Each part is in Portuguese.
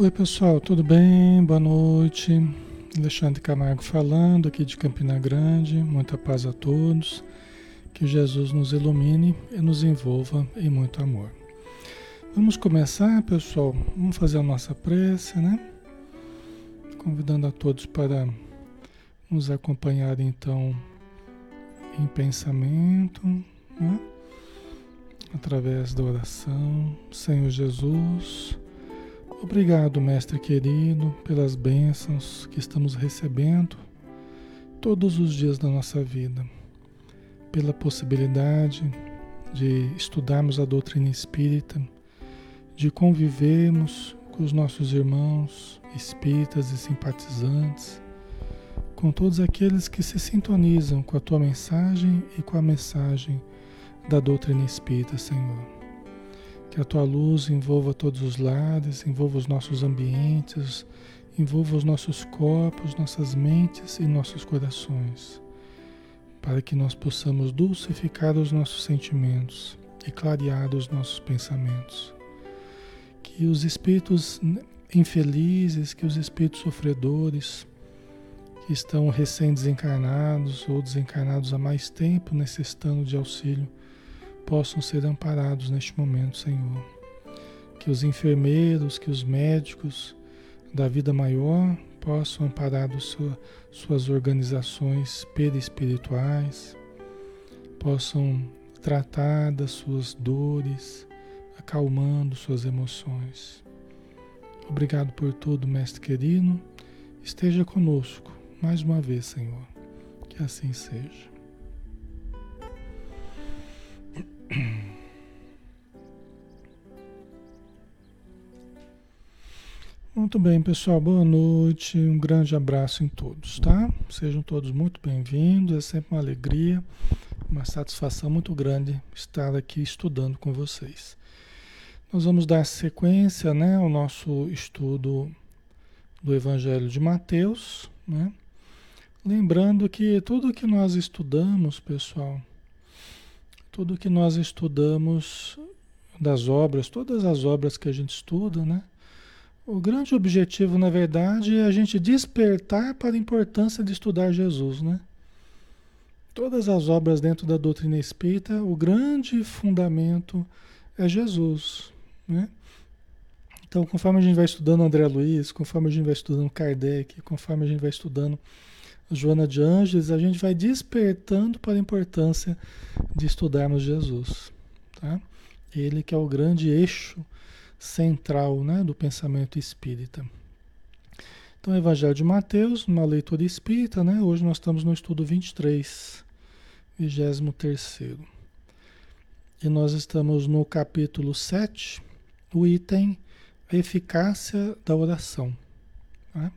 Oi pessoal, tudo bem? Boa noite. Alexandre Camargo falando aqui de Campina Grande. Muita paz a todos. Que Jesus nos ilumine e nos envolva em muito amor. Vamos começar, pessoal. Vamos fazer a nossa prece, né? Convidando a todos para nos acompanhar então em pensamento, né? através da oração. Senhor Jesus, Obrigado, Mestre querido, pelas bênçãos que estamos recebendo todos os dias da nossa vida, pela possibilidade de estudarmos a doutrina espírita, de convivermos com os nossos irmãos espíritas e simpatizantes, com todos aqueles que se sintonizam com a tua mensagem e com a mensagem da doutrina espírita, Senhor. Que a tua luz envolva todos os lares, envolva os nossos ambientes, envolva os nossos corpos, nossas mentes e nossos corações, para que nós possamos dulcificar os nossos sentimentos e clarear os nossos pensamentos. Que os espíritos infelizes, que os espíritos sofredores, que estão recém-desencarnados ou desencarnados há mais tempo necessitando de auxílio, possam ser amparados neste momento, Senhor. Que os enfermeiros, que os médicos da vida maior possam amparar sua, suas organizações perispirituais, possam tratar das suas dores, acalmando suas emoções. Obrigado por tudo, Mestre querido. Esteja conosco mais uma vez, Senhor. Que assim seja. Muito bem, pessoal. Boa noite. Um grande abraço em todos, tá? Sejam todos muito bem-vindos. É sempre uma alegria, uma satisfação muito grande estar aqui estudando com vocês. Nós vamos dar sequência, né, ao nosso estudo do Evangelho de Mateus, né? Lembrando que tudo que nós estudamos, pessoal, tudo que nós estudamos das obras, todas as obras que a gente estuda, né? O grande objetivo, na verdade, é a gente despertar para a importância de estudar Jesus, né? Todas as obras dentro da doutrina espírita, o grande fundamento é Jesus, né? Então, conforme a gente vai estudando André Luiz, conforme a gente vai estudando Kardec, conforme a gente vai estudando Joana de Ângeles, a gente vai despertando para a importância de estudarmos Jesus. Tá? Ele que é o grande eixo central né, do pensamento espírita. Então, Evangelho de Mateus, uma leitura espírita, né? hoje nós estamos no estudo 23, 23. E nós estamos no capítulo 7, o item Eficácia da Oração. Tá?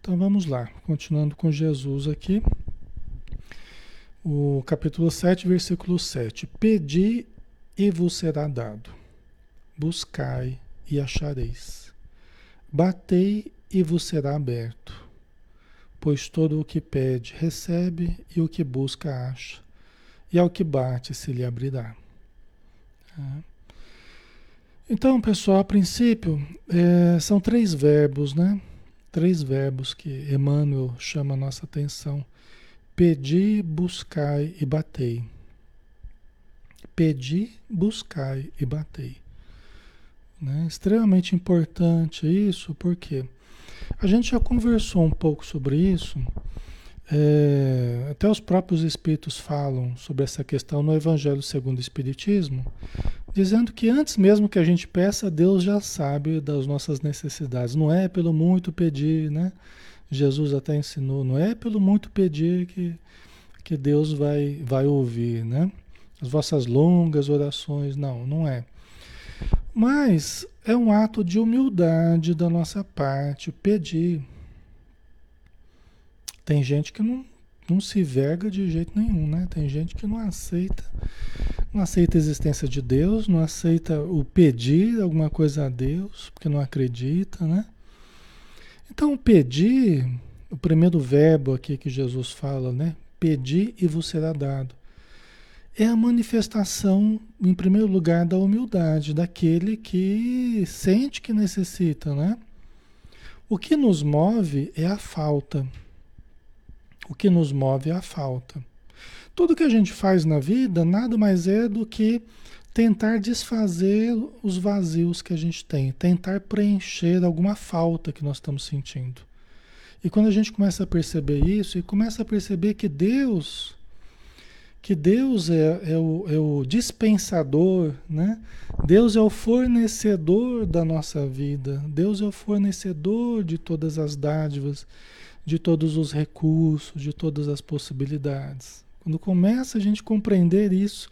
Então vamos lá, continuando com Jesus aqui. O capítulo 7, versículo 7. Pedi e vos será dado. Buscai e achareis. Batei e vos será aberto. Pois todo o que pede recebe e o que busca acha. E ao que bate se lhe abrirá. É. Então, pessoal, a princípio, é, são três verbos, né? três verbos que Emmanuel chama a nossa atenção: pedi, buscai e batei. Pedi, buscai e batei. Né? Extremamente importante isso, porque a gente já conversou um pouco sobre isso. É, até os próprios espíritos falam sobre essa questão no Evangelho segundo o Espiritismo, dizendo que antes mesmo que a gente peça, Deus já sabe das nossas necessidades. Não é pelo muito pedir, né? Jesus até ensinou, não é pelo muito pedir que, que Deus vai, vai ouvir, né? As vossas longas orações, não, não é. Mas é um ato de humildade da nossa parte pedir. Tem gente que não, não se verga de jeito nenhum, né? Tem gente que não aceita não aceita a existência de Deus, não aceita o pedir alguma coisa a Deus, porque não acredita, né? Então, pedir, o primeiro verbo aqui que Jesus fala, né? Pedir e vos será dado. É a manifestação, em primeiro lugar, da humildade, daquele que sente que necessita, né? O que nos move é a falta. O que nos move é a falta. Tudo que a gente faz na vida nada mais é do que tentar desfazer os vazios que a gente tem, tentar preencher alguma falta que nós estamos sentindo. E quando a gente começa a perceber isso e começa a perceber que Deus, que Deus é, é, o, é o dispensador, né? Deus é o fornecedor da nossa vida, Deus é o fornecedor de todas as dádivas, de todos os recursos, de todas as possibilidades. Quando começa a gente compreender isso,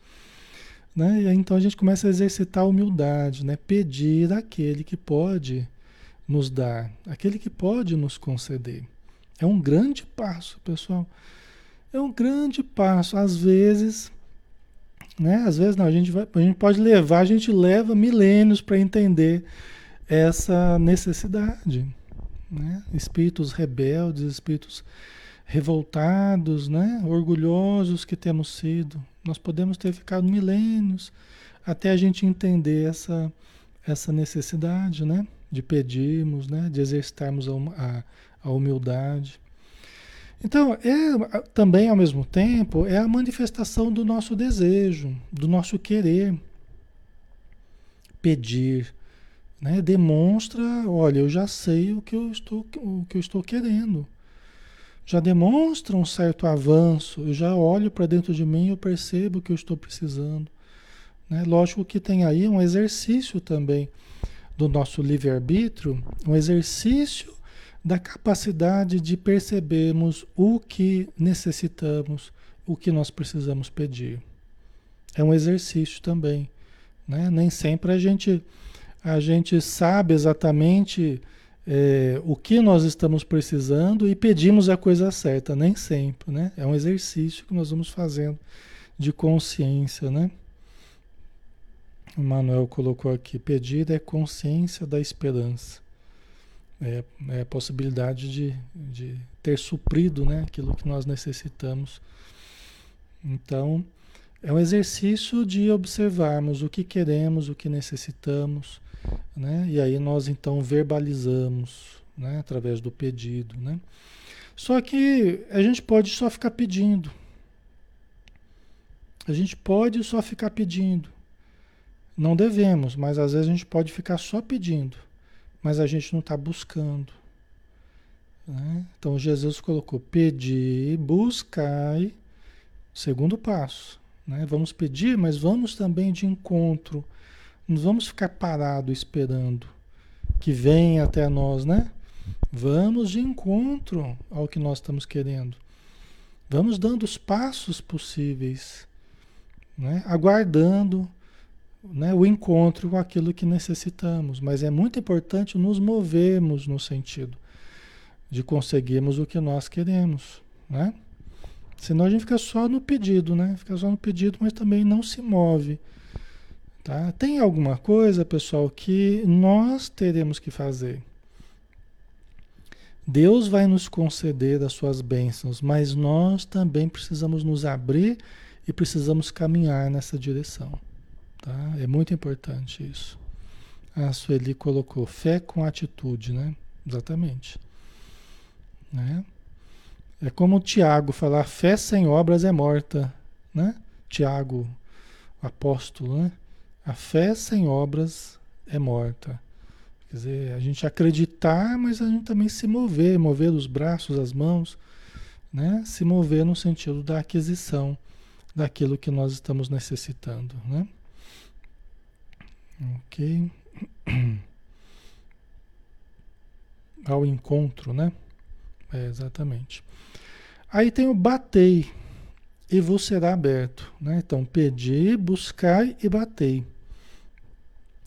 né? Então a gente começa a exercitar a humildade, né? pedir aquele que pode nos dar, aquele que pode nos conceder. É um grande passo, pessoal. É um grande passo. Às vezes, né? Às vezes não, a gente, vai, a gente pode levar, a gente leva milênios para entender essa necessidade. Né? Espíritos rebeldes, espíritos revoltados, né? orgulhosos que temos sido. Nós podemos ter ficado milênios até a gente entender essa, essa necessidade né? de pedirmos, né? de exercitarmos a, a, a humildade. Então, é também ao mesmo tempo, é a manifestação do nosso desejo, do nosso querer. Pedir, né? Demonstra, olha, eu já sei o que eu estou, o que eu estou querendo já demonstra um certo avanço. Eu já olho para dentro de mim e eu percebo que eu estou precisando. Né? Lógico que tem aí um exercício também do nosso livre-arbítrio, um exercício da capacidade de percebermos o que necessitamos, o que nós precisamos pedir. É um exercício também. Né? Nem sempre a gente, a gente sabe exatamente é, o que nós estamos precisando e pedimos a coisa certa, nem sempre, né? É um exercício que nós vamos fazendo de consciência, né? O Manuel colocou aqui, pedir é consciência da esperança. É, é a possibilidade de, de ter suprido né, aquilo que nós necessitamos. Então, é um exercício de observarmos o que queremos, o que necessitamos, né? E aí nós então verbalizamos, né? Através do pedido, né? Só que a gente pode só ficar pedindo. A gente pode só ficar pedindo. Não devemos, mas às vezes a gente pode ficar só pedindo, mas a gente não está buscando. Né? Então Jesus colocou: pedir, buscai, segundo passo. Né? Vamos pedir, mas vamos também de encontro não vamos ficar parado esperando que venha até nós, né? Vamos de encontro ao que nós estamos querendo. Vamos dando os passos possíveis, né? aguardando né, o encontro com aquilo que necessitamos. Mas é muito importante nos movermos no sentido de conseguirmos o que nós queremos. Né? Senão a gente fica só no pedido, né? Fica só no pedido, mas também não se move Tá? Tem alguma coisa, pessoal, que nós teremos que fazer. Deus vai nos conceder as suas bênçãos, mas nós também precisamos nos abrir e precisamos caminhar nessa direção. Tá? É muito importante isso. A Sueli colocou fé com atitude, né? Exatamente. Né? É como o Tiago falar, fé sem obras é morta, né? Tiago, apóstolo, né? A fé sem obras é morta. Quer dizer, a gente acreditar, mas a gente também se mover, mover os braços, as mãos, né? Se mover no sentido da aquisição daquilo que nós estamos necessitando, né? Ok. Ao encontro, né? É, exatamente. Aí tem o batei e vos será aberto, né? Então, pedi, buscai e batei.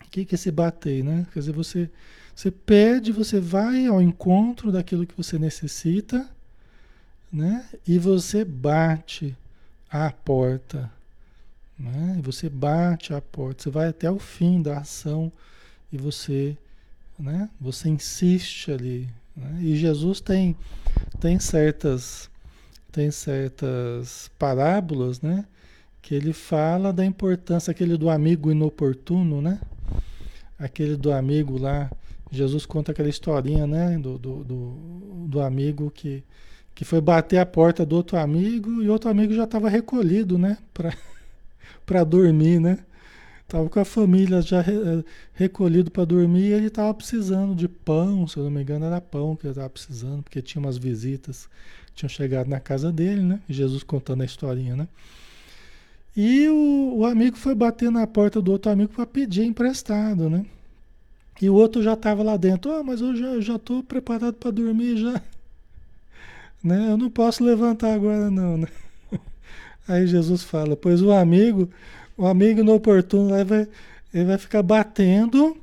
O que, que é esse bater, né? Quer dizer, você, você pede, você vai ao encontro daquilo que você necessita, né? E você bate a porta, né? Você bate a porta, você vai até o fim da ação e você, né? Você insiste ali, né? E Jesus tem tem certas tem certas parábolas, né? que ele fala da importância, aquele do amigo inoportuno, né? Aquele do amigo lá, Jesus conta aquela historinha, né? Do, do, do, do amigo que, que foi bater a porta do outro amigo e outro amigo já estava recolhido, né? Para dormir, né? Tava com a família já eh, recolhido para dormir e ele estava precisando de pão, se eu não me engano era pão que ele estava precisando, porque tinha umas visitas que tinham chegado na casa dele, né? Jesus contando a historinha, né? E o, o amigo foi bater na porta do outro amigo para pedir emprestado, né? E o outro já estava lá dentro, oh, mas eu já já estou preparado para dormir já, né? Eu não posso levantar agora não, né? Aí Jesus fala, pois o amigo o amigo inoportuno lá vai, ele vai ficar batendo,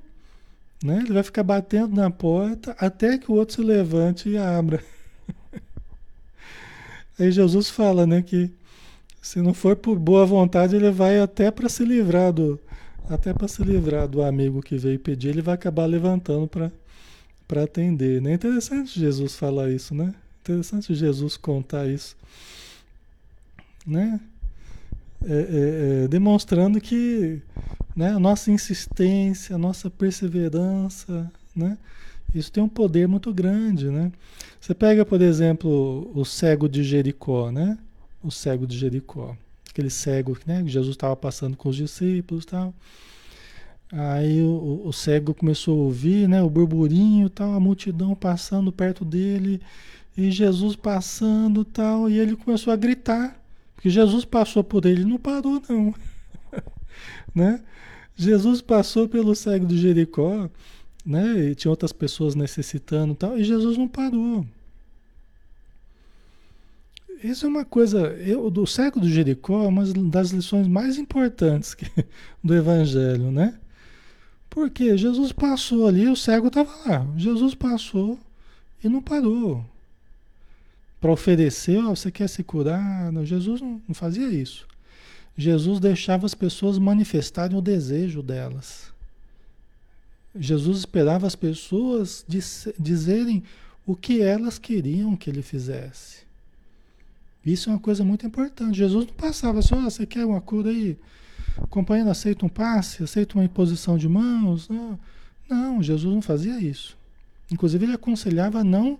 né? Ele vai ficar batendo na porta até que o outro se levante e abra. Aí Jesus fala, né, que se não for por boa vontade, ele vai até para se livrar do até para se livrar do amigo que veio pedir, ele vai acabar levantando para atender, né? Interessante Jesus falar isso, né? Interessante Jesus contar isso, né? é, é, é, demonstrando que né, a nossa insistência, a nossa perseverança, né, isso tem um poder muito grande. Né? Você pega, por exemplo, o cego de Jericó, né? o cego de Jericó, aquele cego né, que Jesus estava passando com os discípulos tal. Aí o, o, cego começou a ouvir né, o burburinho, tal, a multidão passando perto dele, e Jesus passando tal, e ele começou a gritar. Porque Jesus passou por ele, não parou não. né? Jesus passou pelo cego de Jericó, né? E tinha outras pessoas necessitando e tal, e Jesus não parou. Isso é uma coisa, eu, do cego de Jericó é uma das lições mais importantes que, do Evangelho, né? Porque Jesus passou ali, o cego estava lá. Jesus passou e não parou para oferecer, oh, você quer se curar? Não, Jesus não, fazia isso. Jesus deixava as pessoas manifestarem o desejo delas. Jesus esperava as pessoas dizerem o que elas queriam que ele fizesse. Isso é uma coisa muito importante. Jesus não passava só, você quer uma cura aí? Companheiro aceita um passe, aceita uma imposição de mãos? Não, não Jesus não fazia isso. Inclusive ele aconselhava não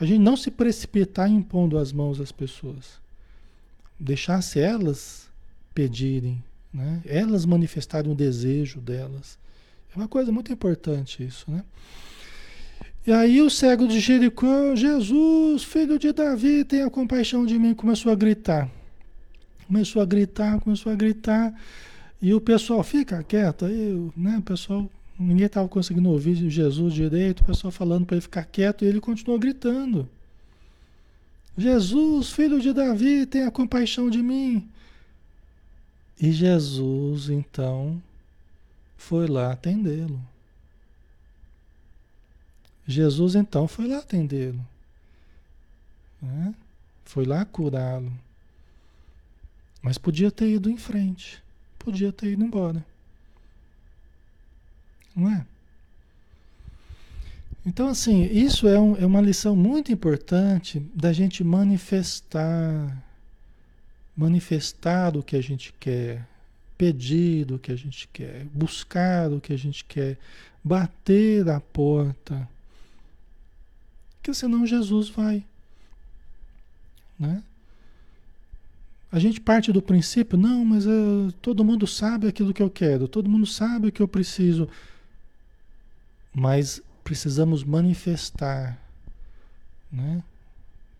a gente não se precipitar impondo as mãos às pessoas. Deixasse elas pedirem, né? elas manifestarem o desejo delas. É uma coisa muito importante isso, né? E aí o cego de Jericó, Jesus, filho de Davi, tenha compaixão de mim, começou a gritar. Começou a gritar, começou a gritar. E o pessoal, fica quieto, aí, né? O pessoal Ninguém estava conseguindo ouvir Jesus direito, o pessoal falando para ele ficar quieto e ele continuou gritando. Jesus, filho de Davi, tenha compaixão de mim. E Jesus, então, foi lá atendê-lo. Jesus, então, foi lá atendê-lo. Né? Foi lá curá-lo. Mas podia ter ido em frente. Podia ter ido embora. Não é? Então, assim, isso é, um, é uma lição muito importante da gente manifestar, manifestar o que a gente quer, pedir o que a gente quer, buscar o que a gente quer, bater a porta. Porque senão Jesus vai. Né? A gente parte do princípio, não, mas uh, todo mundo sabe aquilo que eu quero, todo mundo sabe o que eu preciso mas precisamos manifestar, né?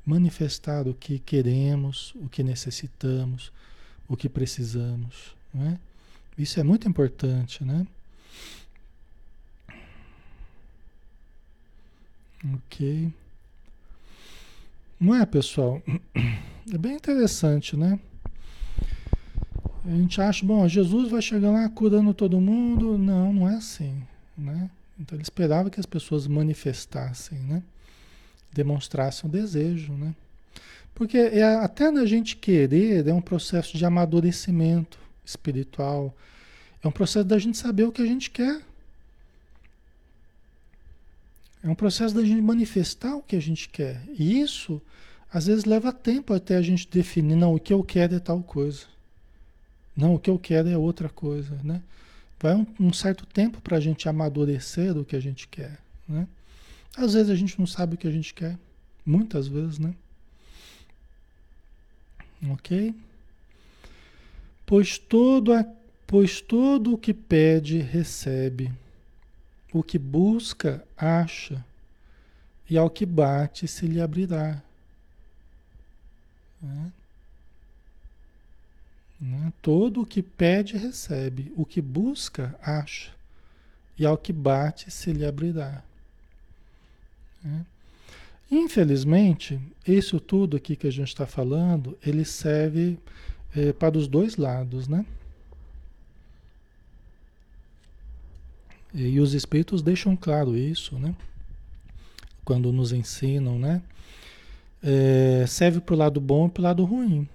manifestar o que queremos, o que necessitamos, o que precisamos. Né? Isso é muito importante, né? Ok. Não é, pessoal? É bem interessante, né? A gente acha, bom, Jesus vai chegar lá curando todo mundo. Não, não é assim, né? Então ele esperava que as pessoas manifestassem, né? Demonstrassem o desejo, né? Porque é, até na gente querer é um processo de amadurecimento espiritual. É um processo da gente saber o que a gente quer. É um processo da gente manifestar o que a gente quer. E isso, às vezes, leva tempo até a gente definir, não, o que eu quero é tal coisa. Não, o que eu quero é outra coisa, né? Vai um, um certo tempo para a gente amadurecer o que a gente quer, né? Às vezes a gente não sabe o que a gente quer, muitas vezes, né? Ok? Pois todo, a, pois todo o que pede, recebe. O que busca, acha. E ao que bate, se lhe abrirá. Né? Né? Todo o que pede, recebe. O que busca, acha. E ao que bate, se lhe abrirá. Né? Infelizmente, isso tudo aqui que a gente está falando, ele serve é, para os dois lados, né? E os espíritos deixam claro isso, né? Quando nos ensinam, né? É, serve para o lado bom e para o lado ruim.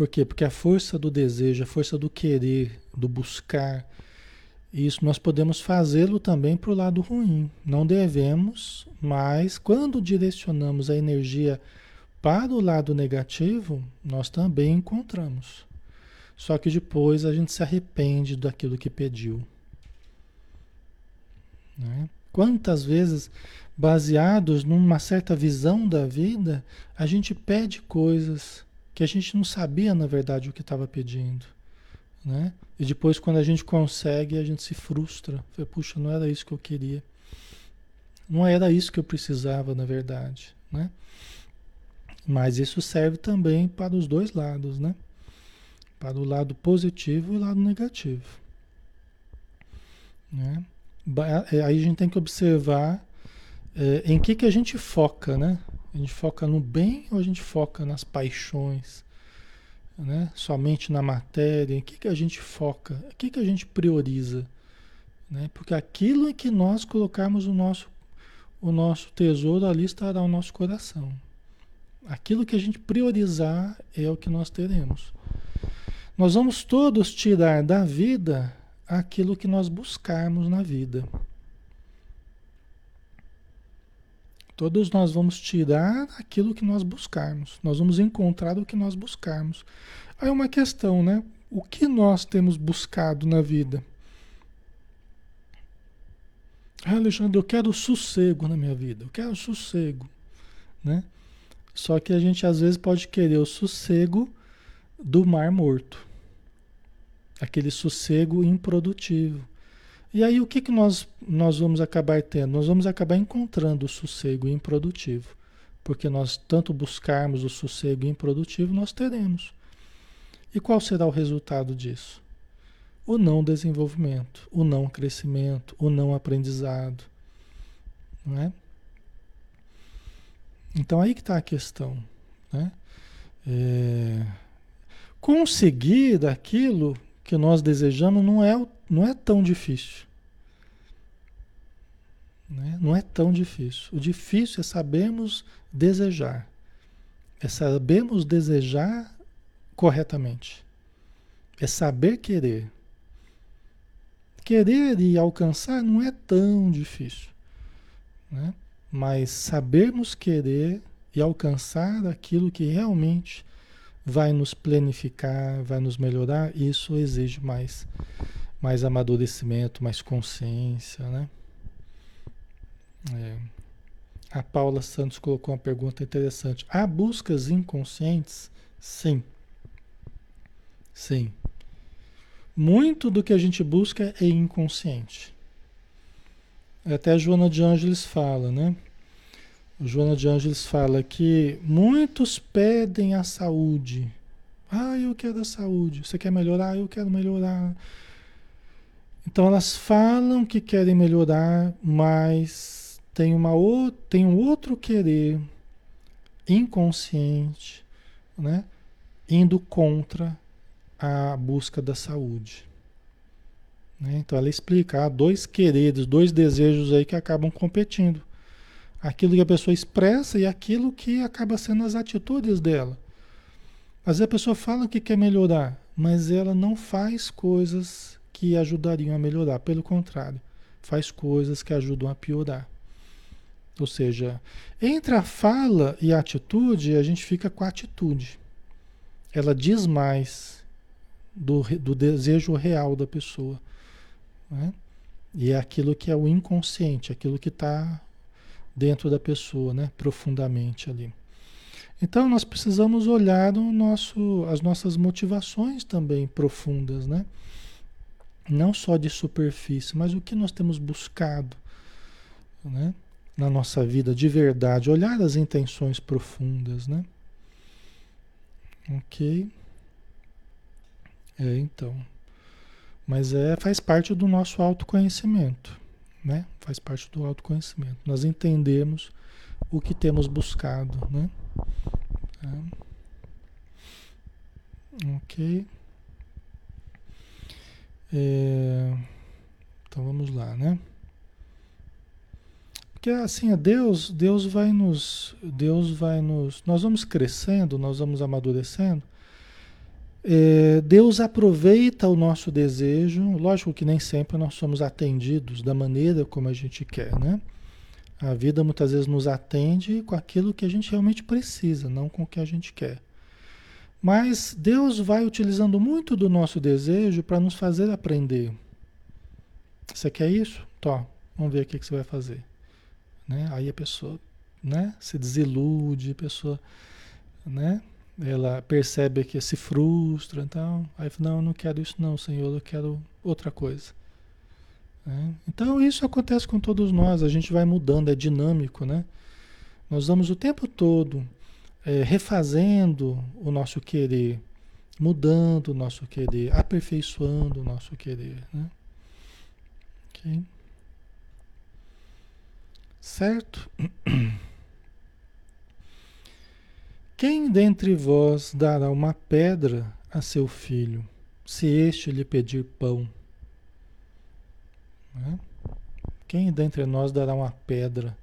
Por quê? Porque a força do desejo, a força do querer, do buscar, isso nós podemos fazê-lo também para o lado ruim. Não devemos, mas quando direcionamos a energia para o lado negativo, nós também encontramos. Só que depois a gente se arrepende daquilo que pediu. Né? Quantas vezes, baseados numa certa visão da vida, a gente pede coisas que a gente não sabia, na verdade, o que estava pedindo. Né? E depois, quando a gente consegue, a gente se frustra. Puxa, não era isso que eu queria. Não era isso que eu precisava, na verdade. Né? Mas isso serve também para os dois lados, né? Para o lado positivo e o lado negativo. Né? É, aí a gente tem que observar é, em que, que a gente foca, né? A gente foca no bem ou a gente foca nas paixões? né? somente na matéria, em que, que a gente foca, o que, que a gente prioriza. Né? Porque aquilo em que nós colocarmos o nosso, o nosso tesouro, ali estará o nosso coração. Aquilo que a gente priorizar é o que nós teremos. Nós vamos todos tirar da vida aquilo que nós buscarmos na vida. Todos nós vamos tirar aquilo que nós buscarmos. Nós vamos encontrar o que nós buscarmos. Aí é uma questão, né? O que nós temos buscado na vida? Ah, Alexandre, eu quero sossego na minha vida. Eu quero sossego, né? Só que a gente às vezes pode querer o sossego do mar morto. Aquele sossego improdutivo. E aí o que, que nós, nós vamos acabar tendo? Nós vamos acabar encontrando o sossego improdutivo. Porque nós tanto buscarmos o sossego improdutivo, nós teremos. E qual será o resultado disso? O não desenvolvimento, o não crescimento, o não aprendizado. Não é? Então aí que está a questão. Né? É... Conseguir aquilo que nós desejamos não é, não é tão difícil. Né? Não é tão difícil. O difícil é sabermos desejar. É sabermos desejar corretamente. É saber querer. Querer e alcançar não é tão difícil. Né? Mas sabermos querer e alcançar aquilo que realmente vai nos planificar, vai nos melhorar, isso exige mais, mais amadurecimento, mais consciência, né? É. A Paula Santos colocou uma pergunta interessante. Há buscas inconscientes? Sim. Sim. Muito do que a gente busca é inconsciente. Até a Joana de Ângeles fala, né? O Joana de Ângeles fala que muitos pedem a saúde. Ah, eu quero a saúde. Você quer melhorar? Eu quero melhorar. Então elas falam que querem melhorar, mas tem, uma, tem um outro querer inconsciente, né? indo contra a busca da saúde. Né? Então ela explica, há dois quereres, dois desejos aí que acabam competindo aquilo que a pessoa expressa e aquilo que acaba sendo as atitudes dela. Às vezes a pessoa fala que quer melhorar, mas ela não faz coisas que ajudariam a melhorar, pelo contrário, faz coisas que ajudam a piorar. Ou seja, entre a fala e a atitude, a gente fica com a atitude. ela diz mais do, do desejo real da pessoa. Né? E é aquilo que é o inconsciente, aquilo que está dentro da pessoa, né? profundamente ali. Então nós precisamos olhar o nosso, as nossas motivações também profundas, né? Não só de superfície, mas o que nós temos buscado, né? Na nossa vida de verdade, olhar as intenções profundas, né? Ok. É, então. Mas é, faz parte do nosso autoconhecimento, né? Faz parte do autoconhecimento. Nós entendemos o que temos buscado, né? Tá. Ok. É, então vamos lá, né? Porque assim, Deus, Deus vai nos, Deus vai nos, nós vamos crescendo, nós vamos amadurecendo. É, Deus aproveita o nosso desejo, lógico que nem sempre nós somos atendidos da maneira como a gente quer, né? A vida muitas vezes nos atende com aquilo que a gente realmente precisa, não com o que a gente quer. Mas Deus vai utilizando muito do nosso desejo para nos fazer aprender. Você quer isso? Tó, vamos ver o que você vai fazer. Né? Aí a pessoa né, se desilude, a pessoa né, ela percebe que se frustra, então, aí não, eu não quero isso não, Senhor, eu quero outra coisa. Né? Então isso acontece com todos nós, a gente vai mudando, é dinâmico, né? Nós vamos o tempo todo é, refazendo o nosso querer, mudando o nosso querer, aperfeiçoando o nosso querer, né? Ok? Certo? Quem dentre vós dará uma pedra a seu filho, se este lhe pedir pão? Né? Quem dentre nós dará uma pedra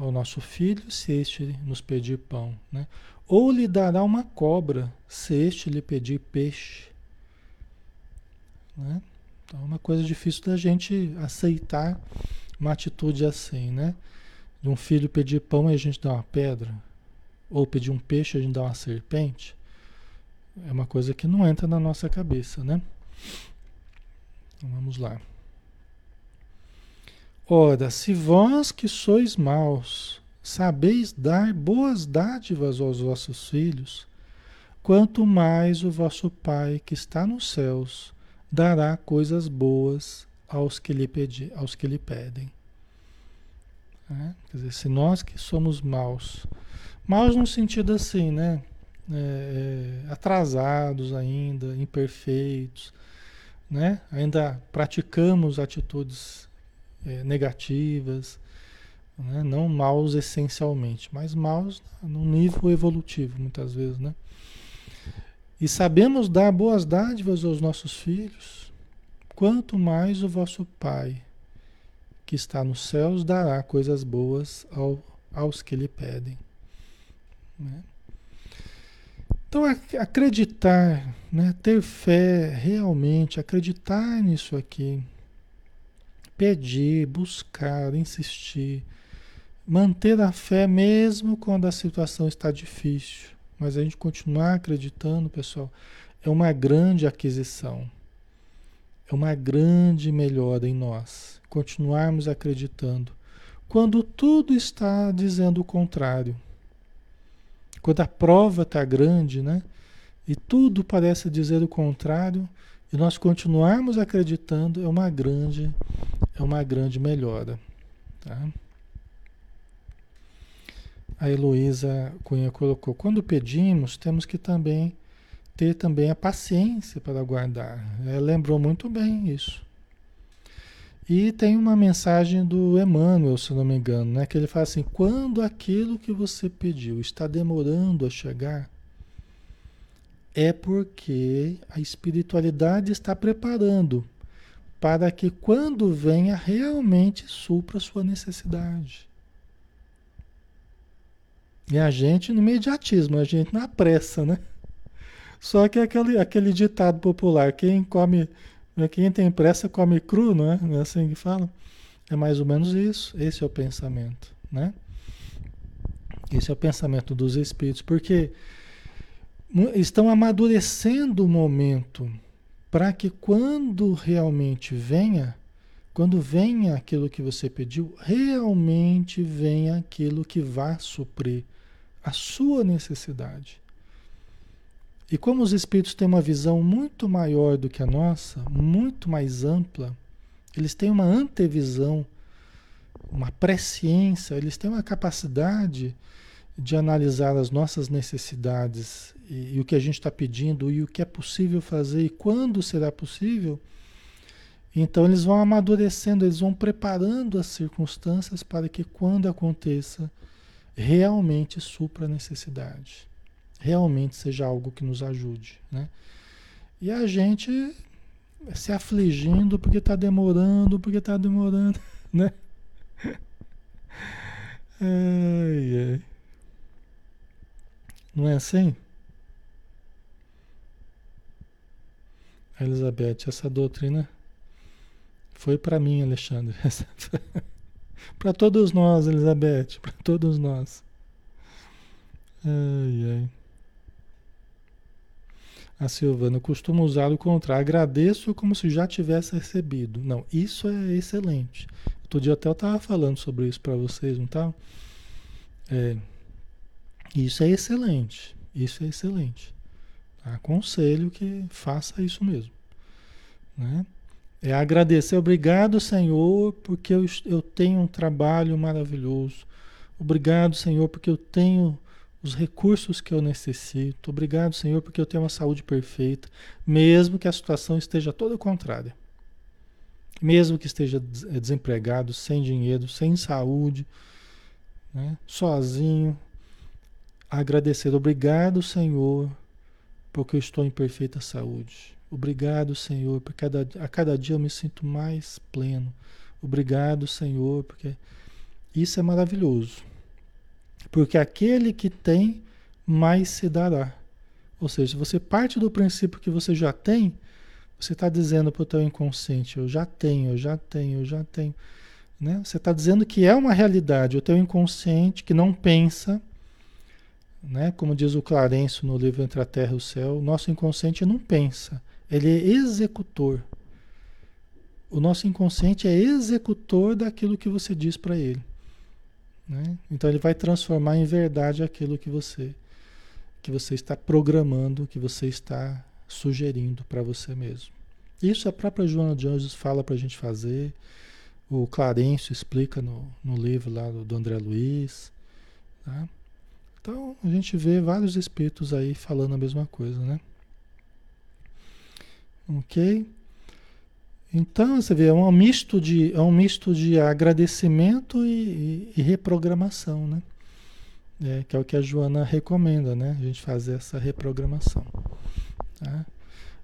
ao nosso filho se este nos pedir pão? Né? Ou lhe dará uma cobra se este lhe pedir peixe? Né? Então é uma coisa difícil da gente aceitar uma atitude assim, né? De um filho pedir pão e a gente dá uma pedra, ou pedir um peixe e a gente dá uma serpente. É uma coisa que não entra na nossa cabeça, né? Então vamos lá. Ora, se vós que sois maus, sabeis dar boas dádivas aos vossos filhos, quanto mais o vosso Pai que está nos céus dará coisas boas aos que lhe, pedi, aos que lhe pedem. É? Quer dizer, se nós que somos maus, maus no sentido assim, né? É, é, atrasados ainda, imperfeitos, né? Ainda praticamos atitudes é, negativas, né? não maus essencialmente, mas maus no nível evolutivo, muitas vezes, né? E sabemos dar boas dádivas aos nossos filhos, quanto mais o vosso Pai, que está nos céus, dará coisas boas ao, aos que lhe pedem. Né? Então, acreditar, né? ter fé realmente, acreditar nisso aqui, pedir, buscar, insistir, manter a fé mesmo quando a situação está difícil. Mas a gente continuar acreditando, pessoal, é uma grande aquisição. É uma grande melhora em nós. Continuarmos acreditando. Quando tudo está dizendo o contrário. Quando a prova está grande, né? E tudo parece dizer o contrário, e nós continuarmos acreditando, é uma grande é uma grande melhora. Tá? A Heloísa Cunha colocou, quando pedimos, temos que também ter também a paciência para aguardar. Ela lembrou muito bem isso. E tem uma mensagem do Emmanuel, se não me engano, né? que ele fala assim: quando aquilo que você pediu está demorando a chegar, é porque a espiritualidade está preparando para que quando venha realmente supra a sua necessidade. E a gente no imediatismo, a gente na pressa, né? Só que aquele, aquele ditado popular, quem come, né, quem tem pressa come cru, não é? Não é assim que fala? É mais ou menos isso. Esse é o pensamento, né? Esse é o pensamento dos espíritos, porque estão amadurecendo o momento para que quando realmente venha, quando venha aquilo que você pediu, realmente venha aquilo que vá suprir a sua necessidade. E como os espíritos têm uma visão muito maior do que a nossa, muito mais ampla, eles têm uma antevisão, uma presciência, eles têm uma capacidade de analisar as nossas necessidades e, e o que a gente está pedindo e o que é possível fazer e quando será possível. Então eles vão amadurecendo, eles vão preparando as circunstâncias para que quando aconteça, realmente supra a necessidade. Realmente seja algo que nos ajude. Né? E a gente se afligindo porque está demorando, porque está demorando, né? Ai, ai. Não é assim? Elizabeth, essa doutrina foi para mim, Alexandre. para todos nós, Elizabeth, para todos nós. Ai, ai. A Silvana costuma usar o contrário. Agradeço como se já tivesse recebido. Não, isso é excelente. Outro dia até eu estava falando sobre isso para vocês, não tá? É, isso é excelente. Isso é excelente. Aconselho que faça isso mesmo. Né? É agradecer. Obrigado, Senhor, porque eu, eu tenho um trabalho maravilhoso. Obrigado, Senhor, porque eu tenho os recursos que eu necessito. Obrigado, Senhor, porque eu tenho uma saúde perfeita, mesmo que a situação esteja toda contrária. Mesmo que esteja desempregado, sem dinheiro, sem saúde, né? sozinho, agradecer. Obrigado, Senhor, porque eu estou em perfeita saúde. Obrigado, Senhor, porque cada, a cada dia eu me sinto mais pleno. Obrigado, Senhor, porque isso é maravilhoso. Porque aquele que tem, mais se dará. Ou seja, você parte do princípio que você já tem, você está dizendo para o teu inconsciente, eu já tenho, eu já tenho, eu já tenho. Né? Você está dizendo que é uma realidade. O teu inconsciente que não pensa, né? Como diz o Clarencio no livro Entre a Terra e o Céu, nosso inconsciente não pensa, ele é executor. O nosso inconsciente é executor daquilo que você diz para ele. Né? Então ele vai transformar em verdade aquilo que você que você está programando, que você está sugerindo para você mesmo. Isso a própria Joana de Anjos fala para a gente fazer. O Clarencio explica no, no livro lá do, do André Luiz. Tá? Então a gente vê vários espíritos aí falando a mesma coisa, né? Ok? Então você vê, é um misto de, é um misto de agradecimento e, e, e reprogramação, né? É, que é o que a Joana recomenda, né? A gente fazer essa reprogramação. Tá?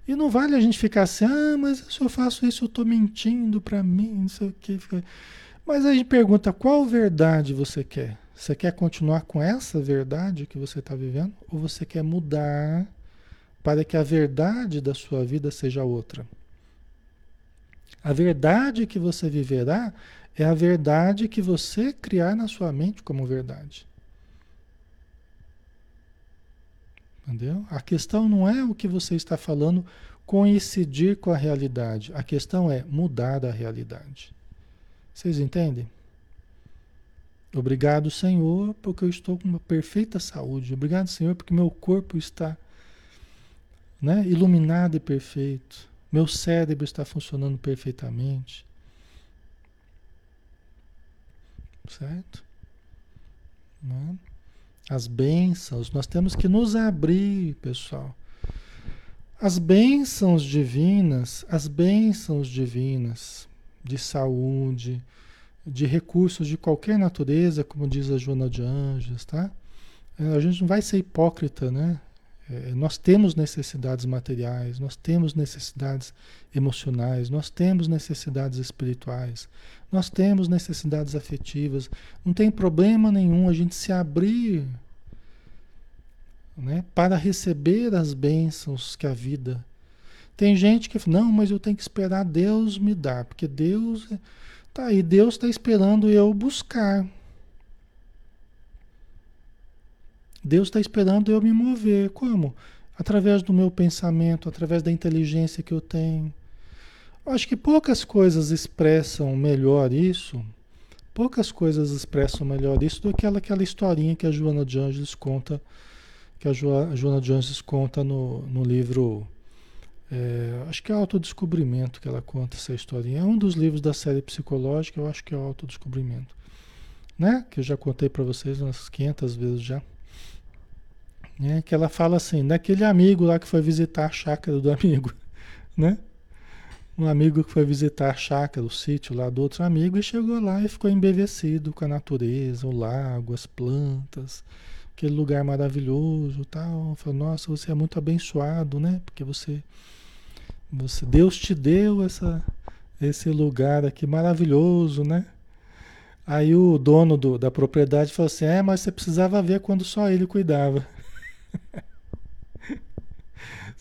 E não vale a gente ficar assim, ah, mas se eu faço isso, eu estou mentindo para mim, não sei o que. Mas a gente pergunta, qual verdade você quer? Você quer continuar com essa verdade que você está vivendo? Ou você quer mudar para que a verdade da sua vida seja outra? A verdade que você viverá é a verdade que você criar na sua mente como verdade. Entendeu? A questão não é o que você está falando coincidir com a realidade. A questão é mudar a realidade. Vocês entendem? Obrigado, Senhor, porque eu estou com uma perfeita saúde. Obrigado, Senhor, porque meu corpo está né, iluminado e perfeito. Meu cérebro está funcionando perfeitamente. Certo? Né? As bênçãos, nós temos que nos abrir, pessoal. As bênçãos divinas, as bênçãos divinas de saúde, de recursos de qualquer natureza, como diz a Joana de Anjos, tá? É, a gente não vai ser hipócrita, né? É, nós temos necessidades materiais, nós temos necessidades emocionais, nós temos necessidades espirituais, nós temos necessidades afetivas. Não tem problema nenhum a gente se abrir né, para receber as bênçãos que a vida. Tem gente que fala, não, mas eu tenho que esperar Deus me dar, porque Deus é Tá Deus está esperando eu buscar. Deus está esperando eu me mover. Como? Através do meu pensamento, através da inteligência que eu tenho. Acho que poucas coisas expressam melhor isso, poucas coisas expressam melhor isso do que aquela, aquela historinha que a Joana de Anjos conta, que a, jo, a Joana de Anjos conta no, no livro, é, acho que é Autodescobrimento que ela conta essa historinha. É um dos livros da série psicológica, eu acho que é o Autodescobrimento. Né? Que eu já contei para vocês umas 500 vezes já. Né? Que ela fala assim, daquele amigo lá que foi visitar a chácara do amigo, né? Um amigo que foi visitar a chácara, o sítio lá do outro amigo, e chegou lá e ficou embevecido com a natureza, o lago, as plantas, aquele lugar maravilhoso tal. Falou, nossa, você é muito abençoado, né? Porque você, você Deus te deu essa, esse lugar aqui maravilhoso, né? Aí o dono do, da propriedade falou assim: É, mas você precisava ver quando só ele cuidava.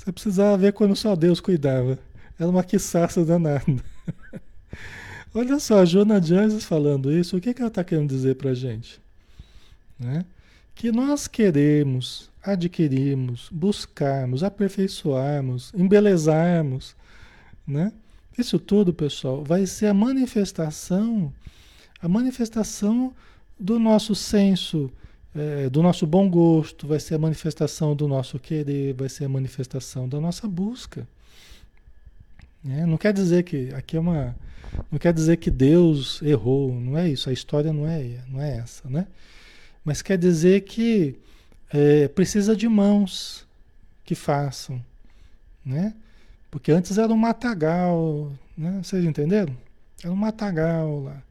Você precisava ver quando só Deus cuidava. Era uma quiçaça danada. Olha só, a Jona Jones falando isso, o que, que ela está querendo dizer para a gente? Né? Que nós queremos, adquirirmos, buscarmos, aperfeiçoarmos, embelezarmos, né? Isso tudo, pessoal, vai ser a manifestação, a manifestação do nosso senso é, do nosso bom gosto, vai ser a manifestação do nosso querer, vai ser a manifestação da nossa busca. É, não quer dizer que aqui é uma, não quer dizer que Deus errou, não é isso. A história não é, não é essa, né? Mas quer dizer que é, precisa de mãos que façam, né? Porque antes era um matagal, né? Vocês entenderam? Era um matagal lá,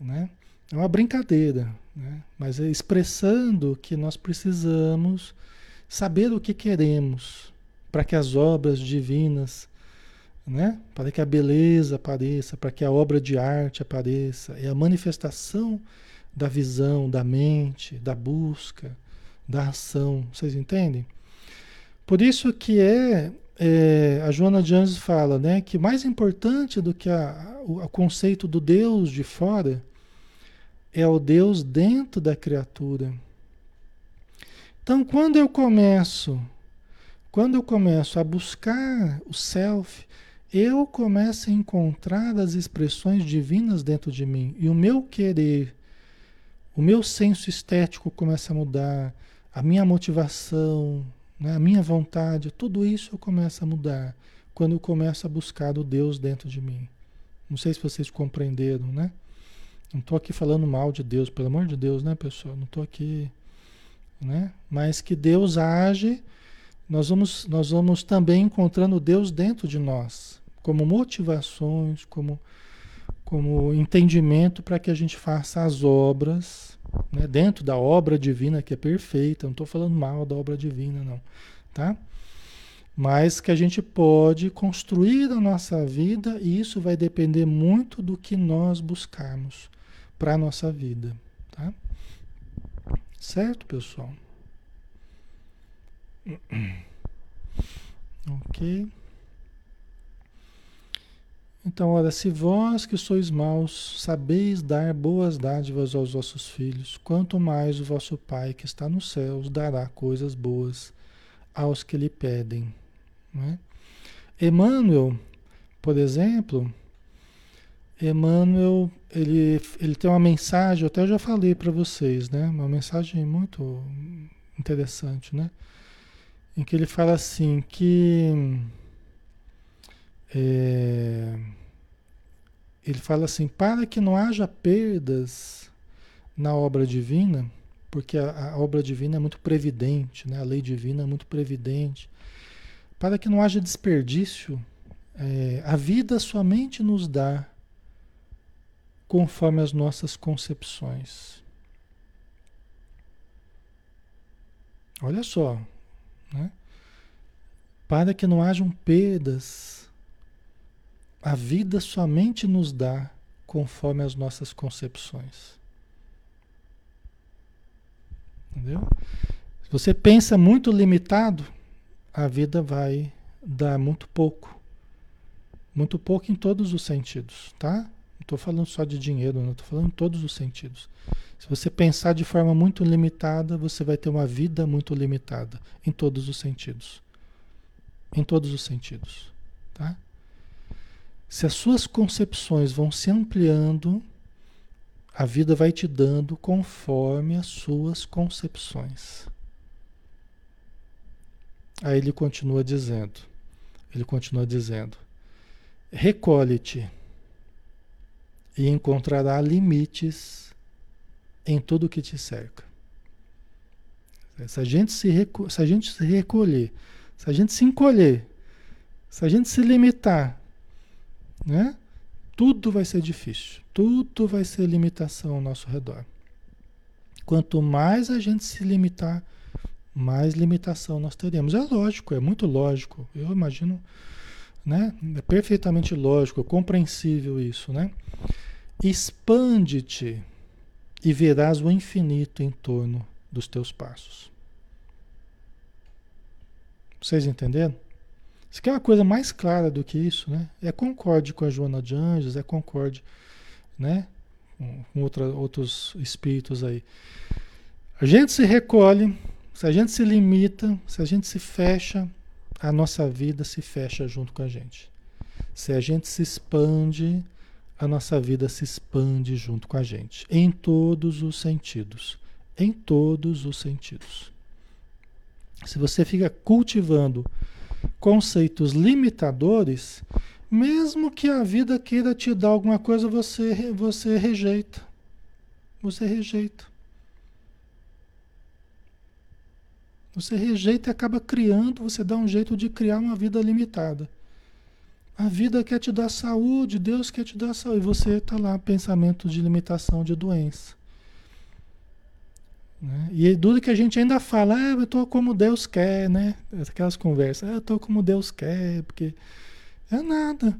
né? É uma brincadeira, né? mas é expressando que nós precisamos saber o que queremos para que as obras divinas, né? para que a beleza apareça, para que a obra de arte apareça. É a manifestação da visão, da mente, da busca, da ação. Vocês entendem? Por isso que é, é a Joana de Anjos fala né, que mais importante do que a, o, conceito do Deus de fora é o Deus dentro da criatura. Então, quando eu começo, quando eu começo a buscar o self, eu começo a encontrar as expressões divinas dentro de mim e o meu querer, o meu senso estético começa a mudar, a minha motivação, né, a minha vontade, tudo isso começa a mudar quando eu começo a buscar o Deus dentro de mim. Não sei se vocês compreenderam, né? Não estou aqui falando mal de Deus, pelo amor de Deus, né, pessoal? Não estou aqui, né? Mas que Deus age, nós vamos, nós vamos também encontrando Deus dentro de nós, como motivações, como, como entendimento para que a gente faça as obras, né? dentro da obra divina que é perfeita. Não estou falando mal da obra divina, não, tá? Mas que a gente pode construir a nossa vida e isso vai depender muito do que nós buscarmos para a nossa vida, tá? Certo, pessoal? Ok. Então, olha, se vós que sois maus sabeis dar boas dádivas aos vossos filhos, quanto mais o vosso Pai que está nos céus dará coisas boas aos que lhe pedem. Né? Emmanuel, por exemplo, Emmanuel, ele, ele tem uma mensagem, eu até já falei para vocês, né? Uma mensagem muito interessante, né? Em que ele fala assim que é, ele fala assim, para que não haja perdas na obra divina, porque a, a obra divina é muito previdente, né? A lei divina é muito previdente. Para que não haja desperdício, é, a vida somente nos dá conforme as nossas concepções. Olha só, né? para que não hajam perdas, a vida somente nos dá conforme as nossas concepções. Entendeu? Se você pensa muito limitado, a vida vai dar muito pouco. Muito pouco em todos os sentidos, tá? Não estou falando só de dinheiro, não estou falando em todos os sentidos. Se você pensar de forma muito limitada, você vai ter uma vida muito limitada em todos os sentidos. Em todos os sentidos, tá? Se as suas concepções vão se ampliando, a vida vai te dando conforme as suas concepções. Aí ele continua dizendo, ele continua dizendo: recolhe-te e encontrará limites em tudo que te cerca. Se a gente se, se, a gente se recolher, se a gente se encolher, se a gente se limitar, né? Tudo vai ser difícil, tudo vai ser limitação ao nosso redor. Quanto mais a gente se limitar, mais limitação nós teremos. É lógico, é muito lógico. Eu imagino, né? É perfeitamente lógico, compreensível isso, né? Expande-te e verás o infinito em torno dos teus passos. Vocês entenderam? Isso quer uma coisa mais clara do que isso, né? É concorde com a Joana de Anjos, é concorde, né? Com outra, outros espíritos aí. A gente se recolhe, se a gente se limita, se a gente se fecha, a nossa vida se fecha junto com a gente. Se a gente se expande, a nossa vida se expande junto com a gente, em todos os sentidos. Em todos os sentidos. Se você fica cultivando conceitos limitadores, mesmo que a vida queira te dar alguma coisa, você, você rejeita. Você rejeita. Você rejeita e acaba criando, você dá um jeito de criar uma vida limitada. A vida quer te dar saúde, Deus quer te dar saúde. E você está lá, pensamento de limitação, de doença. Né? E duro que a gente ainda fala, ah, eu estou como Deus quer, né? Aquelas conversas, ah, eu estou como Deus quer, porque é nada.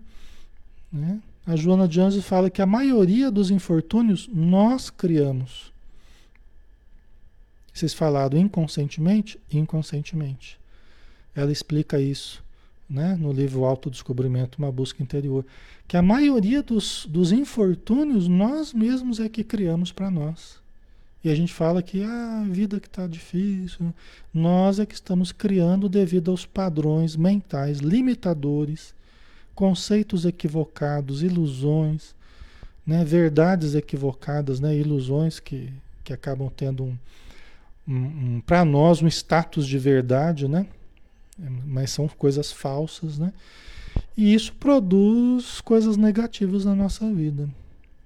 Né? A Joana de Anjos fala que a maioria dos infortúnios nós criamos. Vocês falaram inconscientemente? Inconscientemente. Ela explica isso né? no livro Autodescobrimento, Uma Busca Interior. Que a maioria dos, dos infortúnios nós mesmos é que criamos para nós. E a gente fala que ah, a vida que está difícil, nós é que estamos criando devido aos padrões mentais limitadores, conceitos equivocados, ilusões, né, verdades equivocadas, né, ilusões que, que acabam tendo um, um, um para nós um status de verdade, né, mas são coisas falsas, né, e isso produz coisas negativas na nossa vida,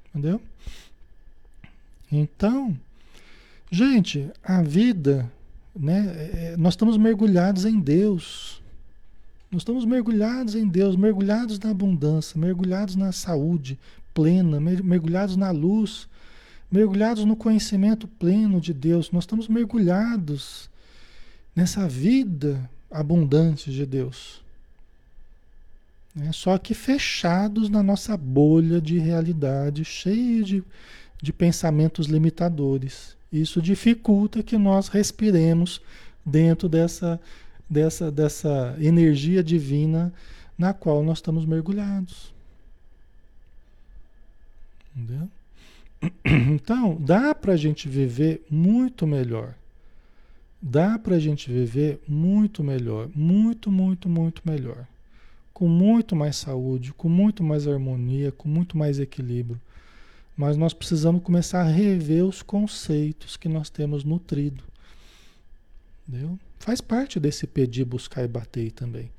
entendeu? Então, Gente, a vida, né? É, nós estamos mergulhados em Deus. Nós estamos mergulhados em Deus, mergulhados na abundância, mergulhados na saúde plena, mergulhados na luz, mergulhados no conhecimento pleno de Deus. Nós estamos mergulhados nessa vida abundante de Deus. É, só que fechados na nossa bolha de realidade, cheia de, de pensamentos limitadores. Isso dificulta que nós respiremos dentro dessa, dessa, dessa energia divina na qual nós estamos mergulhados. Entendeu? Então, dá para a gente viver muito melhor. Dá para a gente viver muito melhor. Muito, muito, muito melhor. Com muito mais saúde, com muito mais harmonia, com muito mais equilíbrio. Mas nós precisamos começar a rever os conceitos que nós temos nutrido. Entendeu? Faz parte desse pedir, buscar e bater também.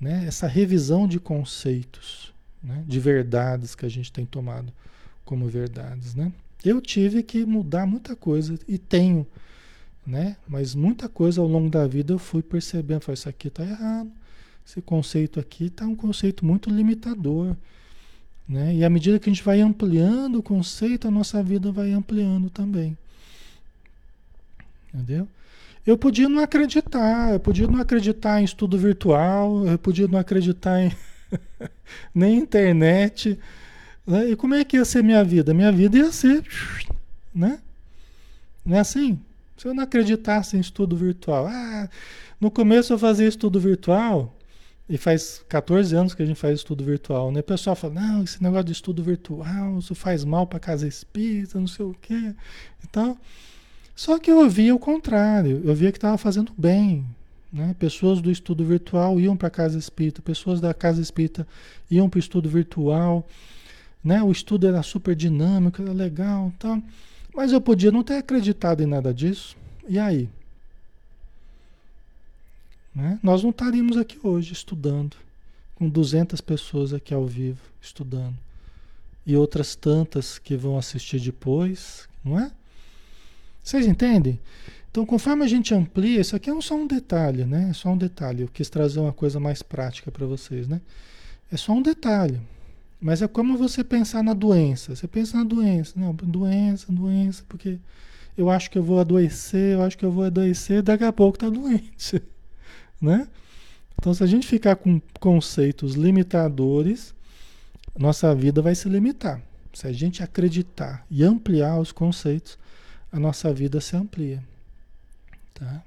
Né? Essa revisão de conceitos, né? de verdades que a gente tem tomado como verdades. Né? Eu tive que mudar muita coisa e tenho, né? mas muita coisa ao longo da vida eu fui percebendo, falei, isso aqui está errado, esse conceito aqui está um conceito muito limitador. Né? E à medida que a gente vai ampliando o conceito, a nossa vida vai ampliando também. Entendeu? Eu podia não acreditar, eu podia não acreditar em estudo virtual, eu podia não acreditar em nem internet. Né? E como é que ia ser minha vida? Minha vida ia ser, né? Não é assim? Se eu não acreditasse em estudo virtual, ah, no começo eu fazia estudo virtual, E faz 14 anos que a gente faz estudo virtual, né? O pessoal fala, não, esse negócio de estudo virtual, isso faz mal para casa espírita, não sei o quê e tal. Só que eu via o contrário, eu via que estava fazendo bem. Né? Pessoas do estudo virtual iam para a casa espírita, pessoas da casa espírita iam para o estudo virtual. Né? O estudo era super dinâmico, era legal tal. Mas eu podia não ter acreditado em nada disso. E aí? Né? Nós não estaríamos aqui hoje estudando, com 200 pessoas aqui ao vivo estudando, e outras tantas que vão assistir depois, não é? Vocês entendem? Então, conforme a gente amplia, isso aqui é só um detalhe, né? É só um detalhe. Eu quis trazer uma coisa mais prática para vocês, né? É só um detalhe. Mas é como você pensar na doença. Você pensa na doença. Não, doença, doença, porque eu acho que eu vou adoecer, eu acho que eu vou adoecer, daqui a pouco tá doente. né? Então, se a gente ficar com conceitos limitadores, nossa vida vai se limitar. Se a gente acreditar e ampliar os conceitos, a nossa vida se amplia. Tá?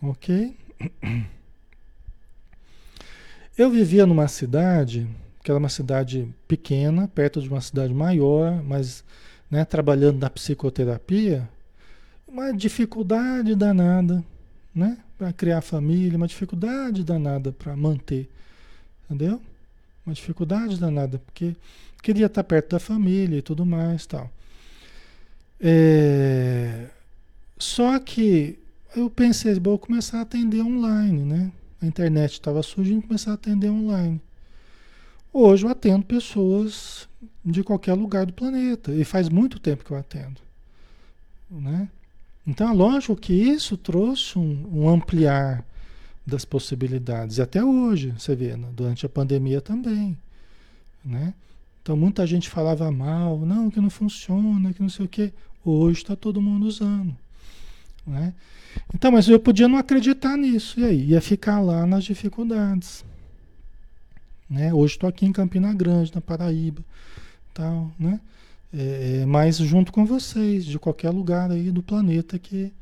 Ok? Eu vivia numa cidade, que era uma cidade pequena, perto de uma cidade maior, mas né, trabalhando na psicoterapia, uma dificuldade danada, né? Para criar família, uma dificuldade danada para manter, entendeu? Uma dificuldade danada, porque queria estar perto da família e tudo mais tal. É... Só que eu pensei, vou começar a atender online, né? A internet estava surgindo, começar a atender online. Hoje eu atendo pessoas de qualquer lugar do planeta e faz muito tempo que eu atendo, né? Então, é lógico que isso trouxe um, um ampliar das possibilidades. E até hoje, você vê, né? durante a pandemia também. Né? Então, muita gente falava mal, não, que não funciona, que não sei o quê. Hoje está todo mundo usando. Né? Então, mas eu podia não acreditar nisso. E aí? Ia ficar lá nas dificuldades. Né? Hoje estou aqui em Campina Grande, na Paraíba. Tal, né? É, mas junto com vocês, de qualquer lugar aí do planeta que,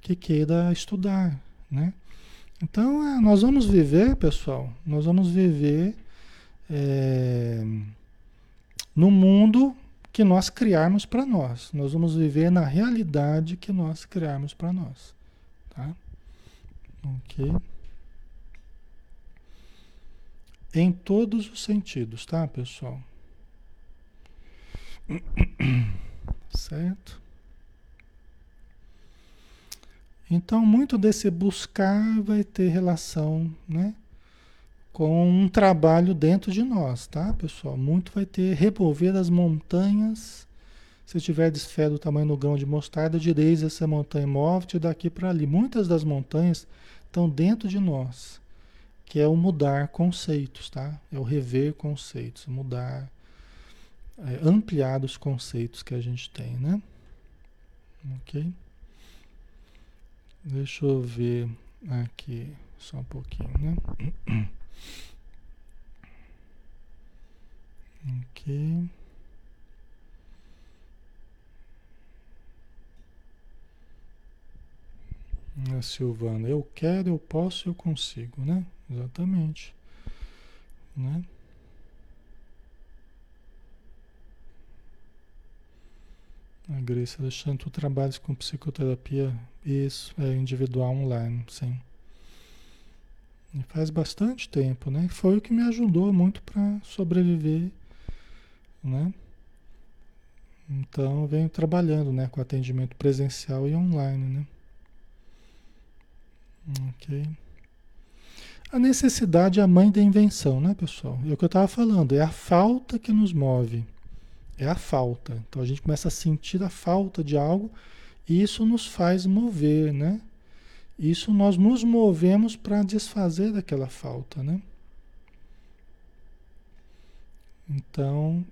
que queira estudar, né? Então, é, nós vamos viver, pessoal, nós vamos viver é, no mundo que nós criarmos para nós. Nós vamos viver na realidade que nós criarmos para nós, tá? Ok? Em todos os sentidos, tá, pessoal? Certo? Então, muito desse buscar vai ter relação, né? Com um trabalho dentro de nós, tá, pessoal? Muito vai ter remover as montanhas. Se tiver fé do tamanho do grão de mostarda, direis essa montanha move-te daqui para ali. Muitas das montanhas estão dentro de nós, que é o mudar conceitos, tá? É o rever conceitos, mudar é, ampliar os conceitos que a gente tem, né? Ok? Deixa eu ver aqui só um pouquinho, né? Ok. A Silvana, eu quero, eu posso, eu consigo, né? Exatamente. Né? A Grace Alexandre, tu trabalhas com psicoterapia, isso, é individual online, sim. E faz bastante tempo, né? Foi o que me ajudou muito para sobreviver, né? Então, venho trabalhando, né, com atendimento presencial e online, né? Ok. A necessidade é a mãe da invenção, né, pessoal? É o que eu estava falando, é a falta que nos move. É a falta. Então a gente começa a sentir a falta de algo e isso nos faz mover, né? Isso nós nos movemos para desfazer daquela falta, né? Então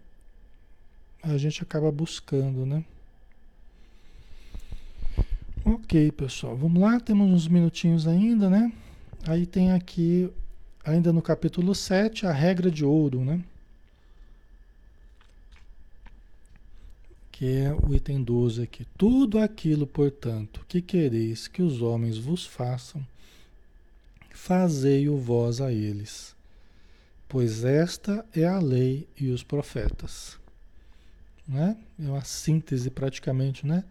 a gente acaba buscando, né? Ok, pessoal, vamos lá, temos uns minutinhos ainda, né? Aí tem aqui, ainda no capítulo 7, a regra de ouro, né? Que é o item 12 aqui. Tudo aquilo, portanto, que quereis que os homens vos façam, fazei-o vós a eles, pois esta é a lei e os profetas. Né? É uma síntese praticamente né?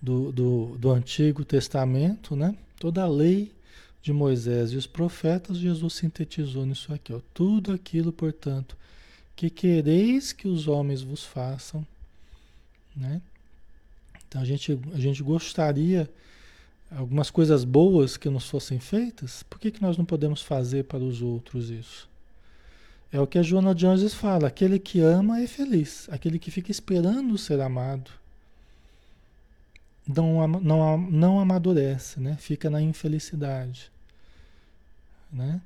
do, do, do Antigo Testamento, né? toda a lei de Moisés e os profetas, Jesus sintetizou nisso aqui. Ó. Tudo aquilo, portanto, que quereis que os homens vos façam. Né? Então a gente, a gente gostaria algumas coisas boas que nos fossem feitas, por que, que nós não podemos fazer para os outros isso? É o que a Joana Jones fala: aquele que ama é feliz, aquele que fica esperando ser amado não, não, não amadurece, né? fica na infelicidade. Né?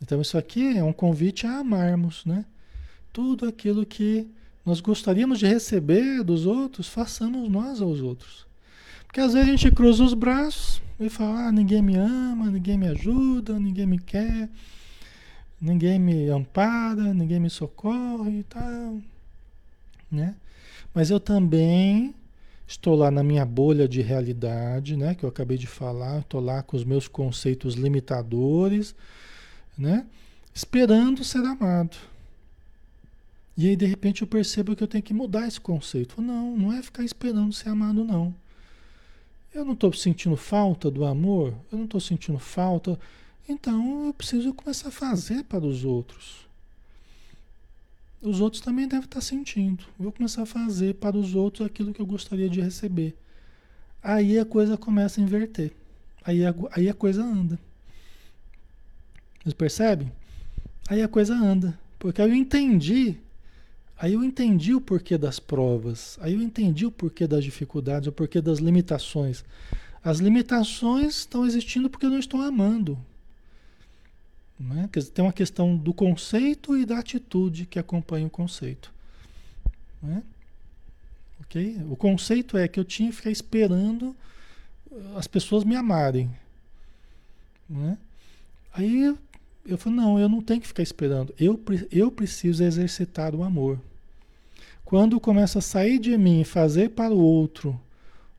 Então, isso aqui é um convite a amarmos. Né? Tudo aquilo que nós gostaríamos de receber dos outros, façamos nós aos outros. Porque às vezes a gente cruza os braços e fala: ah, ninguém me ama, ninguém me ajuda, ninguém me quer, ninguém me ampara, ninguém me socorre e tal. Né? Mas eu também estou lá na minha bolha de realidade, né, que eu acabei de falar, estou lá com os meus conceitos limitadores, né, esperando ser amado. E aí de repente eu percebo que eu tenho que mudar esse conceito. Não, não é ficar esperando ser amado, não. Eu não estou sentindo falta do amor, eu não estou sentindo falta, então eu preciso começar a fazer para os outros os outros também devem estar sentindo. vou começar a fazer para os outros aquilo que eu gostaria de receber. Aí a coisa começa a inverter. Aí a, aí a coisa anda. Vocês percebem? Aí a coisa anda. Porque eu entendi. Aí eu entendi o porquê das provas. Aí eu entendi o porquê das dificuldades, o porquê das limitações. As limitações estão existindo porque eu não estou amando. Né? Tem uma questão do conceito e da atitude que acompanha o conceito. Né? Okay? O conceito é que eu tinha que ficar esperando uh, as pessoas me amarem. Né? Aí eu falei, não, eu não tenho que ficar esperando. Eu, eu preciso exercitar o amor. Quando começa a sair de mim e fazer para o outro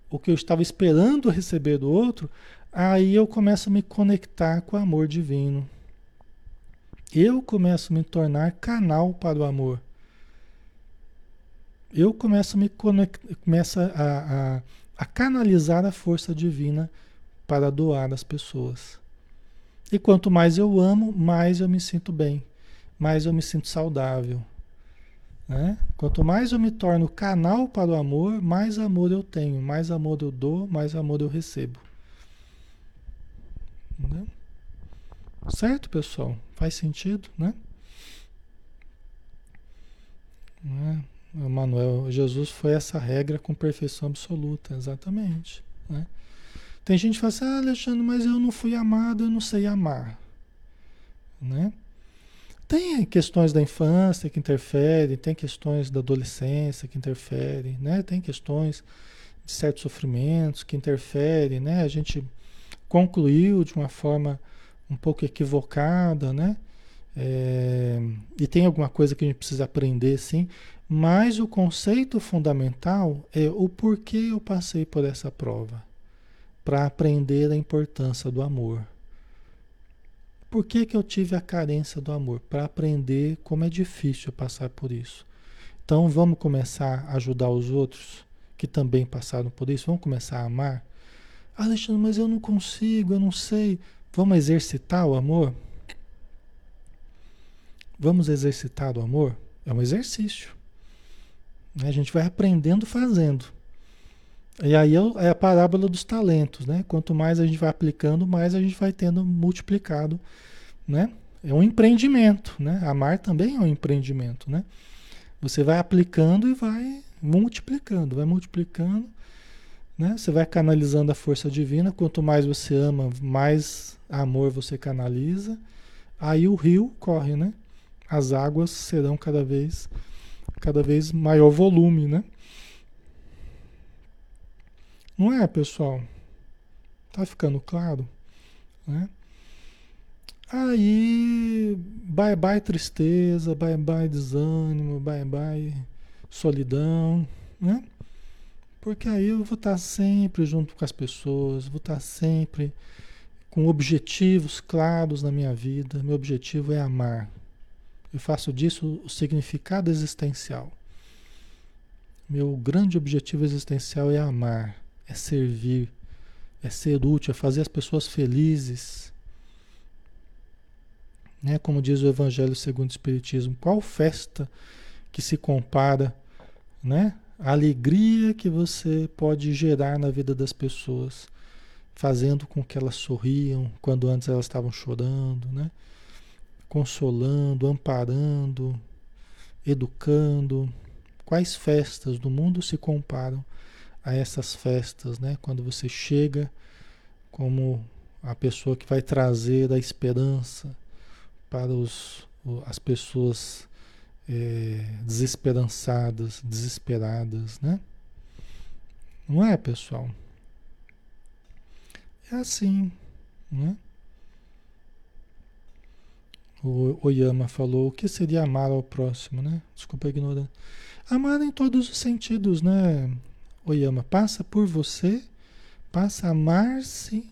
o que eu estava esperando receber do outro, aí eu começo a me conectar com o amor divino eu começo a me tornar canal para o amor. Eu começo a me começo a, a, a canalizar a força divina para doar às pessoas. E quanto mais eu amo, mais eu me sinto bem, mais eu me sinto saudável. Né? Quanto mais eu me torno canal para o amor, mais amor eu tenho, mais amor eu dou, mais amor eu recebo. Entendeu? Certo, pessoal? Faz sentido, né? né? Manuel, Jesus foi essa regra com perfeição absoluta, exatamente. Né? Tem gente que fala assim, ah, Alexandre, mas eu não fui amado, eu não sei amar. Né? Tem questões da infância que interferem, tem questões da adolescência que interferem, né? tem questões de certos sofrimentos que interferem. Né? A gente concluiu de uma forma um pouco equivocada, né? É, e tem alguma coisa que a gente precisa aprender, sim, mas o conceito fundamental é o porquê eu passei por essa prova para aprender a importância do amor. Por que, que eu tive a carência do amor? Para aprender como é difícil passar por isso. Então vamos começar a ajudar os outros que também passaram por isso. Vamos começar a amar. Alexandre, mas eu não consigo, eu não sei. Vamos exercitar o amor? Vamos exercitar o amor? É um exercício. A gente vai aprendendo fazendo. E aí é a parábola dos talentos, né? Quanto mais a gente vai aplicando, mais a gente vai tendo multiplicado, né? É um empreendimento, né? Amar também é um empreendimento, né? Você vai aplicando e vai multiplicando, vai multiplicando né? Você vai canalizando a força divina. Quanto mais você ama, mais amor você canaliza. Aí o rio corre, né? As águas serão cada vez, cada vez maior volume, né? Não é, pessoal? Tá ficando claro? Né? Aí, bye bye tristeza, bye bye desânimo, bye bye solidão, né? Porque aí eu vou estar sempre junto com as pessoas, vou estar sempre com objetivos claros na minha vida. Meu objetivo é amar. Eu faço disso o significado existencial. Meu grande objetivo existencial é amar, é servir, é ser útil, é fazer as pessoas felizes. Né? Como diz o Evangelho segundo o Espiritismo, qual festa que se compara né? a alegria que você pode gerar na vida das pessoas fazendo com que elas sorriam quando antes elas estavam chorando, né? Consolando, amparando, educando. Quais festas do mundo se comparam a essas festas, né? Quando você chega como a pessoa que vai trazer a esperança para os, as pessoas é, desesperançadas, desesperadas, né? Não é, pessoal? É assim, né? O Oyama falou, o que seria amar ao próximo, né? Desculpa a ignorância. Amar em todos os sentidos, né, Oyama? Passa por você, passa a amar-se,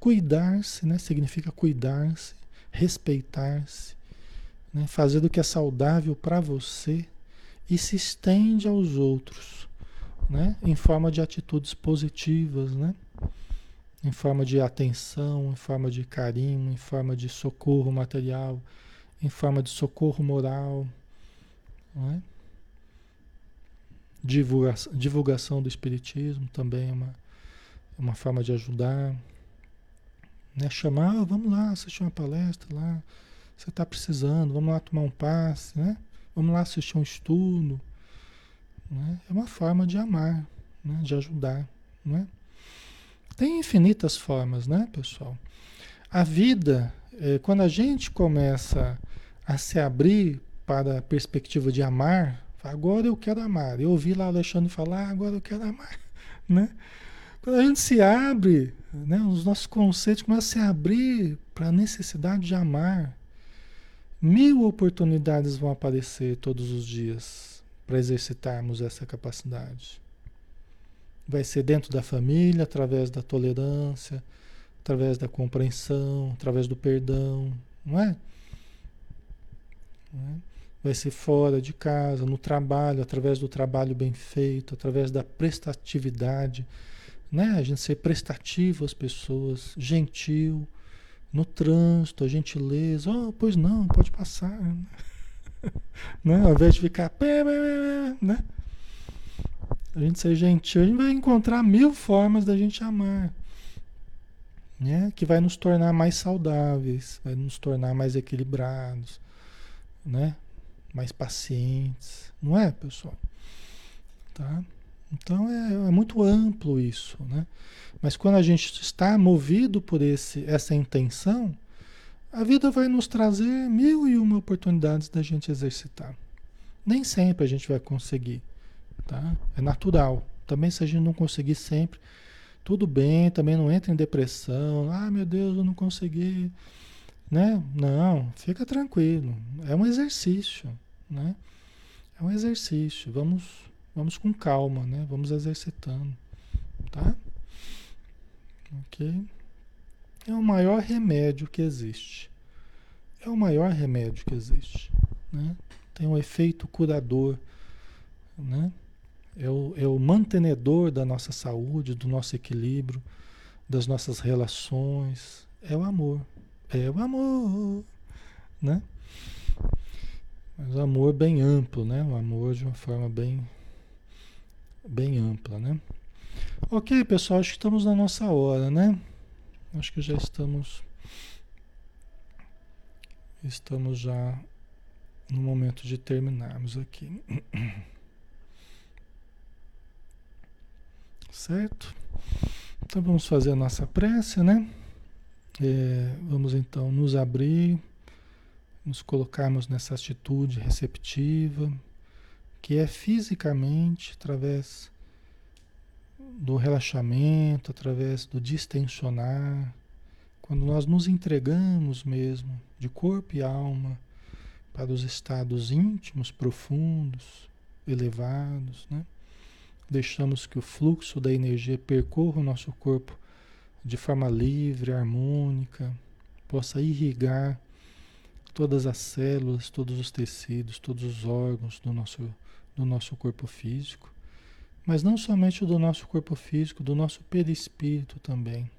cuidar-se, né? Significa cuidar-se, respeitar-se, né? fazer o que é saudável para você e se estende aos outros, né? Em forma de atitudes positivas, né? em forma de atenção, em forma de carinho, em forma de socorro material, em forma de socorro moral, é? Divulgação, divulgação do Espiritismo também é uma, é uma forma de ajudar. Né? Chamar, oh, vamos lá assistir uma palestra lá, você está precisando, vamos lá tomar um passe, né? vamos lá assistir um estudo. Né? É uma forma de amar, né? de ajudar. Não é? Tem infinitas formas, né, pessoal? A vida, é, quando a gente começa a se abrir para a perspectiva de amar, agora eu quero amar. Eu ouvi lá o Alexandre falar, ah, agora eu quero amar, né? Quando a gente se abre, né, os nossos conceitos começam a se abrir para a necessidade de amar, mil oportunidades vão aparecer todos os dias para exercitarmos essa capacidade. Vai ser dentro da família, através da tolerância, através da compreensão, através do perdão, não é? Não é? Vai ser fora de casa, no trabalho, através do trabalho bem feito, através da prestatividade, né? A gente ser prestativo às pessoas, gentil, no trânsito, a gentileza, oh, pois não, pode passar, né? Ao invés de ficar, né? a gente ser gentil, a gente vai encontrar mil formas da gente amar. Né? Que vai nos tornar mais saudáveis, vai nos tornar mais equilibrados, né? Mais pacientes. Não é, pessoal? Tá? Então é, é, muito amplo isso, né? Mas quando a gente está movido por esse, essa intenção, a vida vai nos trazer mil e uma oportunidades da gente exercitar. Nem sempre a gente vai conseguir. Tá? É natural. Também se a gente não conseguir sempre, tudo bem, também não entra em depressão. Ah, meu Deus, eu não consegui. Né? Não, fica tranquilo. É um exercício, né? É um exercício. Vamos, vamos com calma, né? Vamos exercitando, tá? Ok? É o maior remédio que existe. É o maior remédio que existe, né? Tem um efeito curador, né? é o, é o mantenedor da nossa saúde, do nosso equilíbrio, das nossas relações. É o amor. É o amor, né? Mas o amor bem amplo, né? O amor de uma forma bem, bem ampla, né? Ok, pessoal, acho que estamos na nossa hora, né? Acho que já estamos, estamos já no momento de terminarmos aqui. Certo? Então vamos fazer a nossa prece, né? É, vamos então nos abrir, nos colocarmos nessa atitude receptiva, que é fisicamente, através do relaxamento, através do distensionar, quando nós nos entregamos mesmo, de corpo e alma, para os estados íntimos, profundos, elevados, né? deixamos que o fluxo da energia percorra o nosso corpo de forma livre, harmônica, possa irrigar todas as células, todos os tecidos, todos os órgãos do nosso, do nosso corpo físico, mas não somente do nosso corpo físico, do nosso perispírito também,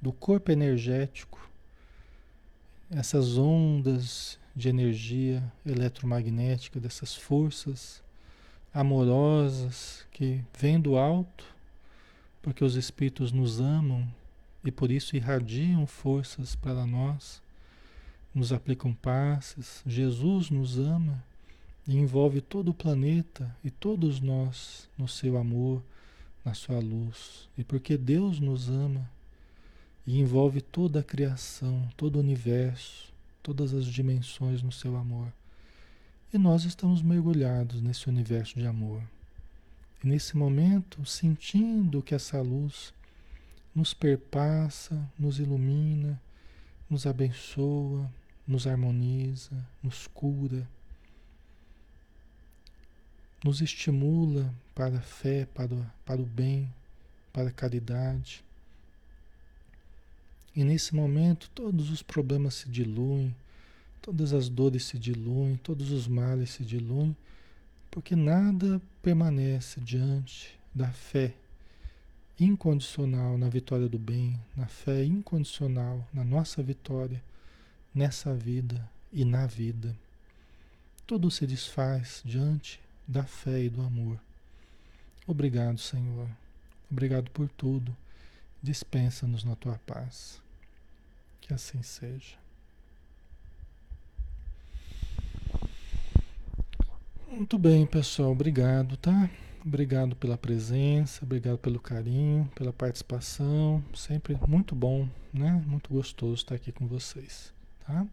do corpo energético, essas ondas de energia eletromagnética, dessas forças amorosas que vêm do alto, porque os espíritos nos amam e por isso irradiam forças para nós, nos aplicam passes. Jesus nos ama e envolve todo o planeta e todos nós no seu amor, na sua luz. E porque Deus nos ama e envolve toda a criação, todo o universo, todas as dimensões no seu amor. E nós estamos mergulhados nesse universo de amor. E nesse momento, sentindo que essa luz nos perpassa, nos ilumina, nos abençoa, nos harmoniza, nos cura, nos estimula para a fé, para o, para o bem, para a caridade. E nesse momento todos os problemas se diluem, todas as dores se diluem, todos os males se diluem, porque nada permanece diante da fé incondicional na vitória do bem, na fé incondicional na nossa vitória nessa vida e na vida. Tudo se desfaz diante da fé e do amor. Obrigado, Senhor. Obrigado por tudo. Dispensa-nos na tua paz. Que assim seja. Muito bem, pessoal. Obrigado, tá? Obrigado pela presença, obrigado pelo carinho, pela participação. Sempre muito bom, né? Muito gostoso estar aqui com vocês, tá?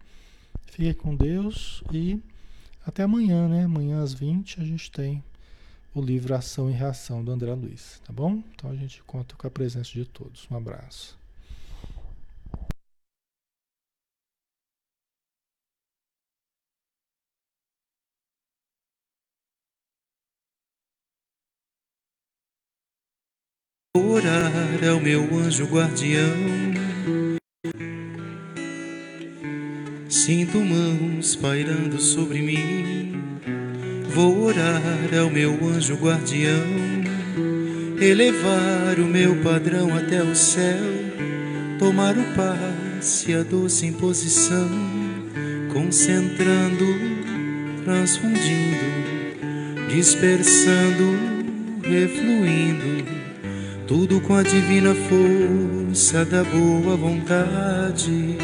Fique com Deus e até amanhã, né? Amanhã às 20 a gente tem o livro Ação e Reação do André Luiz, tá bom? Então a gente conta com a presença de todos. Um abraço. Meu anjo guardião. Sinto mãos pairando sobre mim. Vou orar ao meu anjo guardião, elevar o meu padrão até o céu, tomar o passe, a doce imposição, concentrando, transfundindo, dispersando, refluindo tudo com a divina força da boa vontade.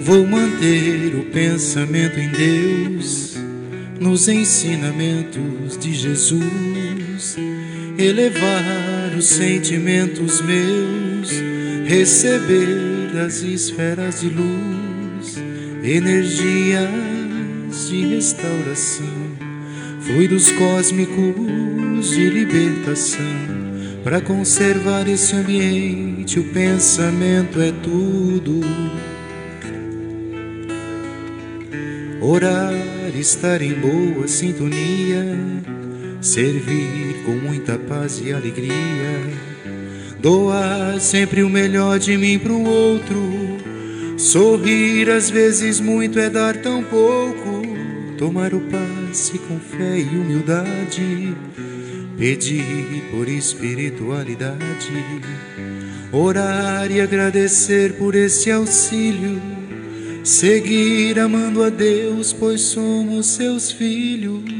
Vou manter o pensamento em Deus, nos ensinamentos de Jesus, elevar os sentimentos meus, receber das esferas de luz energias de restauração fluidos cósmicos de libertação. Para conservar esse ambiente, o pensamento é tudo. Orar, estar em boa sintonia, servir com muita paz e alegria, doar sempre o melhor de mim para o outro. Sorrir às vezes muito é dar tão pouco, tomar o passe se com fé e humildade, pedir por espiritualidade, orar e agradecer por esse auxílio, seguir amando a Deus, pois somos seus filhos.